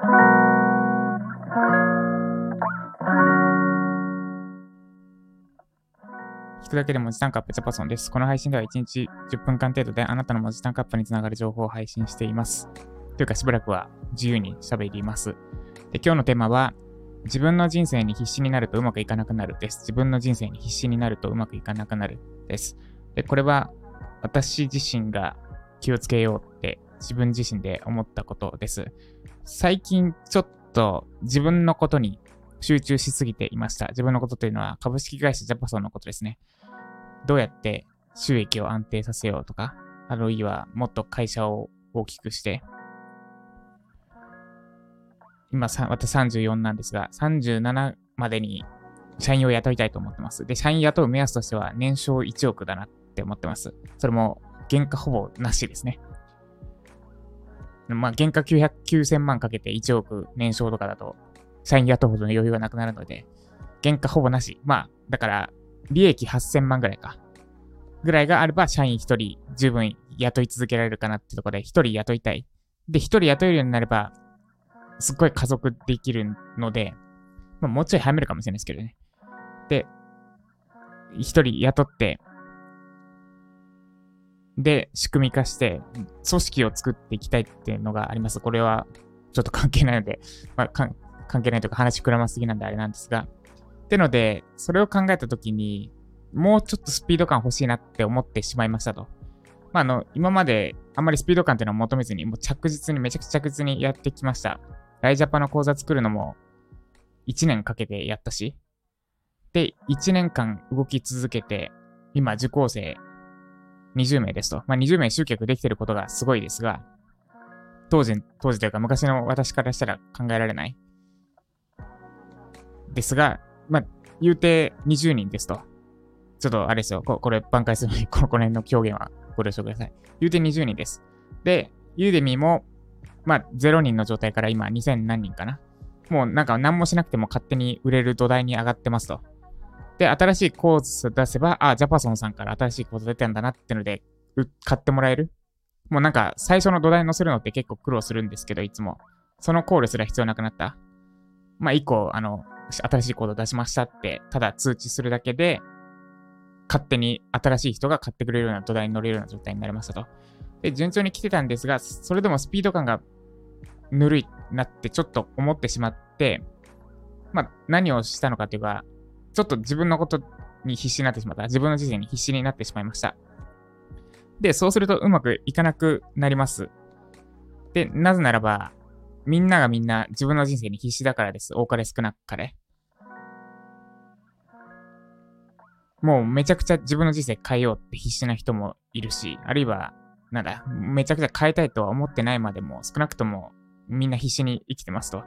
聞くだけで文字単価アップジャパソンです。この配信では1日10分間程度であなたの文字単価アップにつながる情報を配信しています。というかしばらくは自由に喋ります。で今日のテーマは自分の人生に必死になるとうまくいかなくなるです。自分の人生に必死になるとうまくいかなくなるです。で、これは私自身が気をつけようっ自分自身で思ったことです。最近ちょっと自分のことに集中しすぎていました。自分のことというのは株式会社ジャパソンのことですね。どうやって収益を安定させようとか、あるいはもっと会社を大きくして、今さ、私34なんですが、37までに社員を雇いたいと思ってます。で、社員雇う目安としては年商1億だなって思ってます。それも原価ほぼなしですね。まあ、原価900、9000万かけて1億年商とかだと、社員雇うほどの余裕がなくなるので、原価ほぼなし。まあ、だから、利益8000万ぐらいか。ぐらいがあれば、社員1人十分雇い続けられるかなってところで、1人雇いたい。で、1人雇えるようになれば、すっごい加速できるので、まあ、もうちょい早めるかもしれないですけどね。で、一人雇って、で、仕組み化して、組織を作っていきたいっていうのがあります。これは、ちょっと関係ないので、まあ、関係ないというか話膨らますぎなんであれなんですが。ってので、それを考えたときに、もうちょっとスピード感欲しいなって思ってしまいましたと。まあ、あの、今まであんまりスピード感っていうのを求めずに、もう着実に、めちゃくちゃ着実にやってきました。ライジャパの講座作るのも1年かけてやったし、で、1年間動き続けて、今受講生20名ですと。まあ、20名集客できてることがすごいですが、当時、当時というか昔の私からしたら考えられない。ですが、まあ、言うて20人ですと。ちょっとあれですよ。ここれ挽回するのに、この辺の表現はご了承ください。言うて20人です。で、ユーデミもまあ、0人の状態から今2000何人かな。もうなんか何もしなくても勝手に売れる土台に上がってますと。で、新しいコース出せば、あ、ジャパソンさんから新しいコース出てんだなってので、買ってもらえる？もうなんか最初の土台に乗せるのって結構苦労するんですけど、いつも。そのコールすら必要なくなった。まあ、以降、あの、新しいコード出しましたって、ただ通知するだけで、勝手に新しい人が買ってくれるような土台に乗れるような状態になりましたと。で、順調に来てたんですが、それでもスピード感がぬるいなってちょっと思ってしまって、まあ、何をしたのかというか、ちょっと自分のことに必死になってしまった。自分の人生に必死になってしまいました。で、そうするとうまくいかなくなります。で、なぜならば、みんながみんな自分の人生に必死だからです。多かれ少なかれ。もうめちゃくちゃ自分の人生変えようって必死な人もいるし、あるいはなんだ、めちゃくちゃ変えたいとは思ってないまでも、少なくともみんな必死に生きてますと。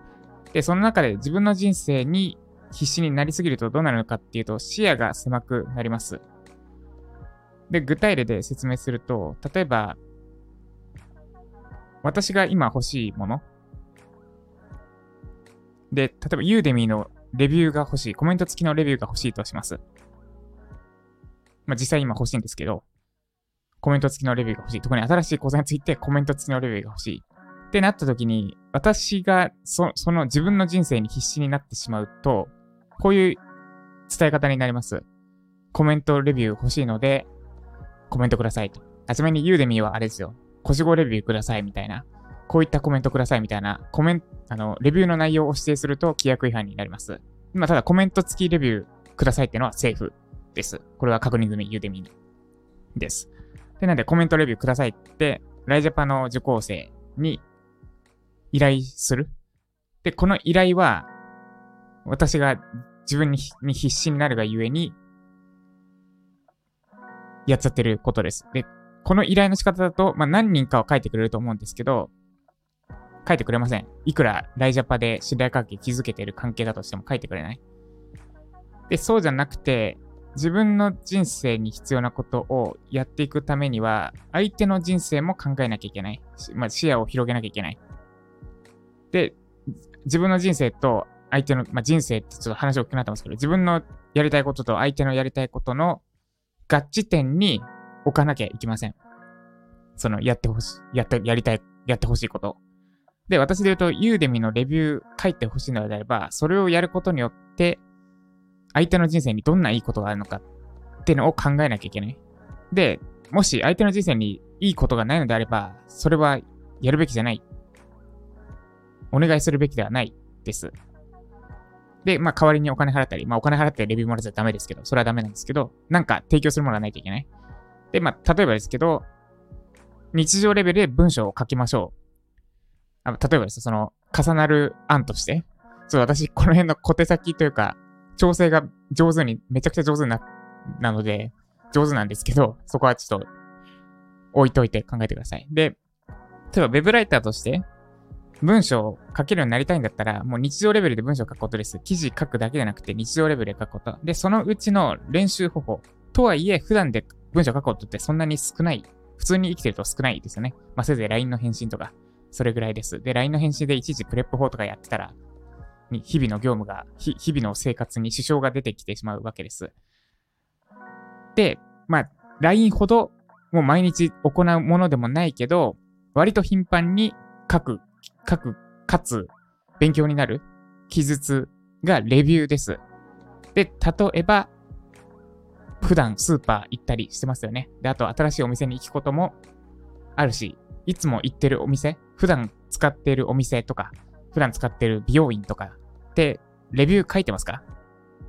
で、その中で自分の人生に必死になりすぎるとどうなるのかっていうと、視野が狭くなります。で、具体例で説明すると、例えば、私が今欲しいもの。で、例えば、ユーデミーのレビューが欲しい、コメント付きのレビューが欲しいとします。まあ、実際今欲しいんですけど、コメント付きのレビューが欲しい。特に新しい講座についてコメント付きのレビューが欲しい。ってなった時に、私がそその自分の人生に必死になってしまうと、こういう伝え方になります。コメントレビュー欲しいので、コメントくださいと。あちなみにユーデミーはあれですよ。腰語レビューくださいみたいな。こういったコメントくださいみたいな、コメント、あの、レビューの内容を指定すると規約違反になります。今、ただコメント付きレビューくださいっていうのはセーフです。これは確認済み、ユーデミーです。で、なんでコメントレビューくださいって、ライジャパの受講生に依頼する。で、この依頼は、私が自分に必死になるがゆえに、やっちゃってることです。で、この依頼の仕方だと、まあ、何人かは書いてくれると思うんですけど、書いてくれません。いくらライジャパで信頼関係築けてる関係だとしても書いてくれない。で、そうじゃなくて、自分の人生に必要なことをやっていくためには、相手の人生も考えなきゃいけない。まあ、視野を広げなきゃいけない。で、自分の人生と相手の、まあ、人生ってちょっと話大きくなってますけど、自分のやりたいことと相手のやりたいことの合致点に置かなきゃいけません。その、やってほしい、やって、やりたい、やってほしいこと。で、私で言うと、ユーデミのレビュー書いてほしいのであれば、それをやることによって、相手の人生にどんないいことがあるのかっていうのを考えなきゃいけない。で、もし相手の人生にいいことがないのであれば、それはやるべきじゃない。お願いするべきではないです。で、まあ代わりにお金払ったり、まあお金払ってレビューもらっちゃダメですけど、それはダメなんですけど、なんか提供するものがないといけない。で、まあ例えばですけど、日常レベルで文章を書きましょう。あ例えばですその、重なる案として、そう、私、この辺の小手先というか、調整が上手に、めちゃくちゃ上手な、なので、上手なんですけど、そこはちょっと、置いといて考えてください。で、例えば、ウェブライターとして、文章を書けるようになりたいんだったら、もう日常レベルで文章を書くことです。記事書くだけじゃなくて、日常レベルで書くこと。で、そのうちの練習方法。とはいえ、普段で文章を書くことってそんなに少ない。普通に生きてると少ないですよね。まあ、せいぜい LINE の返信とか、それぐらいです。で、LINE の返信でいちいちプレップ法とかやってたら、日々の業務が、日々の生活に支障が出てきてしまうわけです。で、まあ、LINE ほどもう毎日行うものでもないけど、割と頻繁に書く、書く、かつ勉強になる記述がレビューです。で、例えば、普段スーパー行ったりしてますよね。で、あと新しいお店に行くこともあるし、いつも行ってるお店、普段使ってるお店とか、普段使ってる美容院とかってレビュー書いてますか？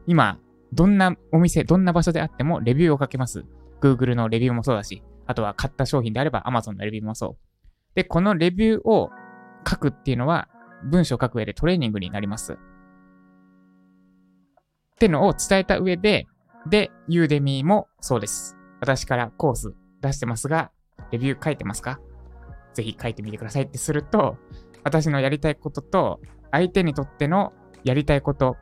今、どんなお店、どんな場所であってもレビューを書けます。Google のレビューもそうだし、あとは買った商品であれば Amazon のレビューもそう。で、このレビューを書くっていうのは文章を書く上でトレーニングになります。ってのを伝えた上で、で、ユーデミーもそうです。私からコース出してますが、レビュー書いてますか？ぜひ書いてみてくださいってすると、私のやりたいことと、相手にとってのやりたいこと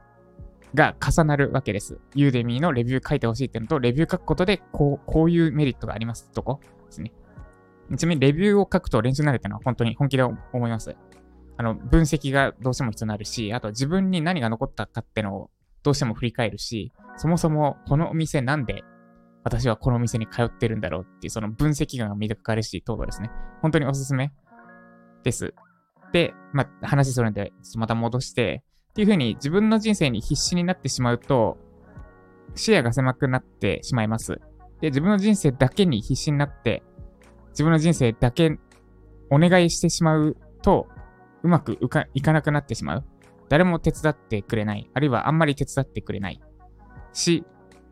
が重なるわけです。ユーデミーのレビュー書いてほしいっていうのと、レビュー書くことで、こう、こういうメリットがありますとこですね。ちなみにレビューを書くと練習になるっていうのは本当に本気で思います。あの、分析がどうしても必要になるし、あと自分に何が残ったかってのをどうしても振り返るし、そもそもこのお店なんで私はこのお店に通ってるんだろうっていうその分析眼が磨かれるし、等々ですね。本当におすすめです。で、まあ、話するんで、また戻して、っていう風に自分の人生に必死になってしまうと、視野が狭くなってしまいます。で、自分の人生だけに必死になって、自分の人生だけお願いしてしまうと、うまくいかなくなってしまう。誰も手伝ってくれない。あるいはあんまり手伝ってくれない。し、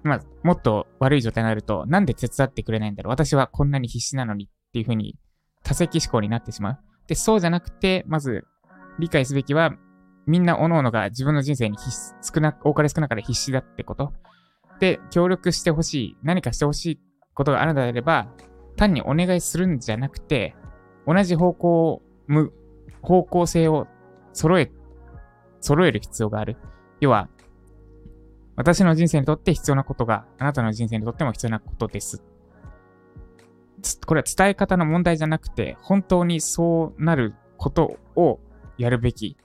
まあ、もっと悪い状態になると、なんで手伝ってくれないんだろう私はこんなに必死なのにっていう風に多責思考になってしまう。で、そうじゃなくて、まず理解すべきは、みんな各々が自分の人生に少な、多かれ少なかれ必死だってこと。で、協力してほしい、何かしてほしいことがあるのであれば、単にお願いするんじゃなくて、同じ方向、む、方向性を揃え、揃える必要がある。要は、私の人生にとって必要なことが、あなたの人生にとっても必要なことです。これは伝え方の問題じゃなくて、本当にそうなることをやるべき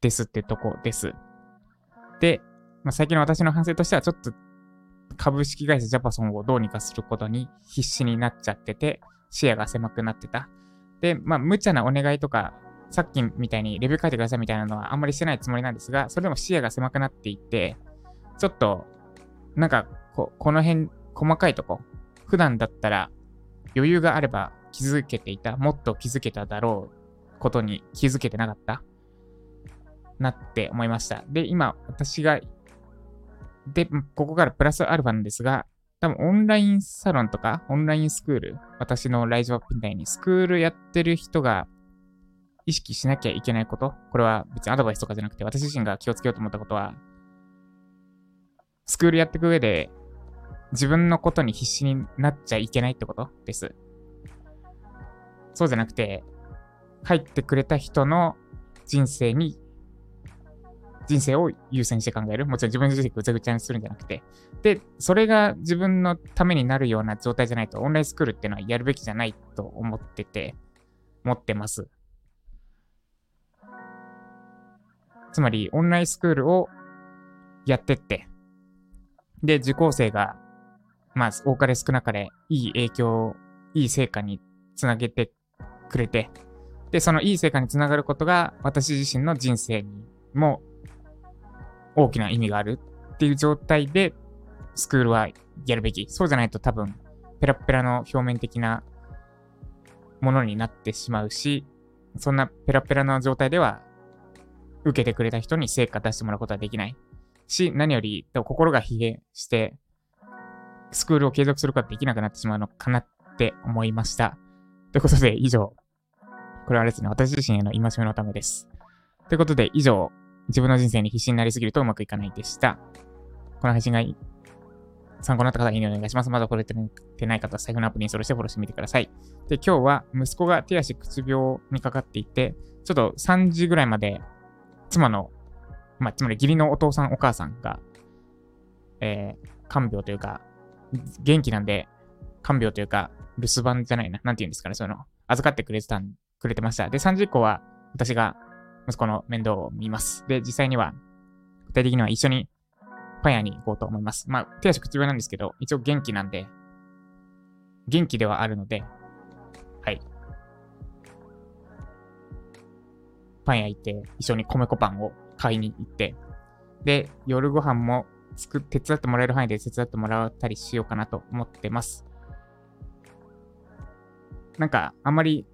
ですってとこです。で、まあ、最近の私の反省としては、ちょっと株式会社ジャパソンをどうにかすることに必死になっちゃってて、視野が狭くなってた。で、まあ、無茶なお願いとか、さっきみたいにレビュー書いてくださいみたいなのはあんまりしてないつもりなんですが、それでも視野が狭くなっていって、ちょっと、なんかこ、この辺、細かいとこ、普段だったら余裕があれば気づけていた、もっと気づけただろうことに気づけてなかった？なって思いました。で、今、私が、で、ここからプラスアルファなんですが、多分オンラインサロンとか、オンラインスクール、私のライジョアップみたいにスクールやってる人が意識しなきゃいけないこと、これは別にアドバイスとかじゃなくて、私自身が気をつけようと思ったことは、スクールやっていく上で、自分のことに必死になっちゃいけないってことです。そうじゃなくて、入ってくれた人の人生に、人生を優先して考える。もちろん自分の人生ぐちゃぐちゃにするんじゃなくて。で、それが自分のためになるような状態じゃないと、オンラインスクールっていうのはやるべきじゃないと思ってて、持ってます。つまり、オンラインスクールをやってって、で、受講生が、まあ、多かれ少なかれ、いい影響、いい成果につなげてくれて、で、そのいい成果につながることが私自身の人生にも大きな意味があるっていう状態でスクールはやるべき。そうじゃないと多分ペラペラの表面的なものになってしまうし、そんなペラペラの状態では受けてくれた人に成果出してもらうことはできないし、何より心が疲弊して、スクールを継続することができなくなってしまうのかなって思いました。ということで、以上。これはですね、私自身への戒めのためです。ということで、以上、自分の人生に必死になりすぎるとうまくいかないでした。この配信が参考になった方は、いいねお願いします。まだこれってない方は財布のアプリにインストールしてフォローしてみてください。で、今日は息子が手足口病にかかっていて、ちょっと3時ぐらいまで妻の、まあ、つまり義理のお父さんお母さんが、えー、看病というか、元気なんで、看病というか、留守番じゃないな。なんて言うんですかね、その。預かってくれてたん、くれてました。で、3時以降は、私が息子の面倒を見ます。で、実際には、具体的には一緒にパン屋に行こうと思います。まあ、手足口病なんですけど、一応元気なんで、元気ではあるので、はい。パン屋行って、一緒に米粉パンを買いに行って、で、夜ご飯も作手伝ってもらえる範囲で手伝ってもらったりしようかなと思ってます。なんか、あんまり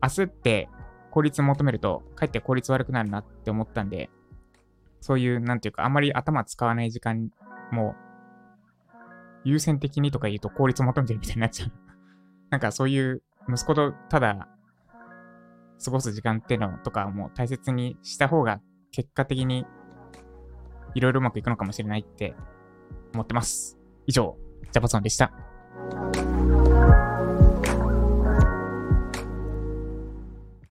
焦って効率求めると、かえって効率悪くなるなって思ったんで、そういう、なんていうか、あまり頭使わない時間も、優先的にとか言うと効率求めてるみたいになっちゃう。なんかそういう息子とただ過ごす時間っていうのとかも大切にした方が結果的にいろいろうまくいくのかもしれないって思ってます。以上、ジャパソンでした。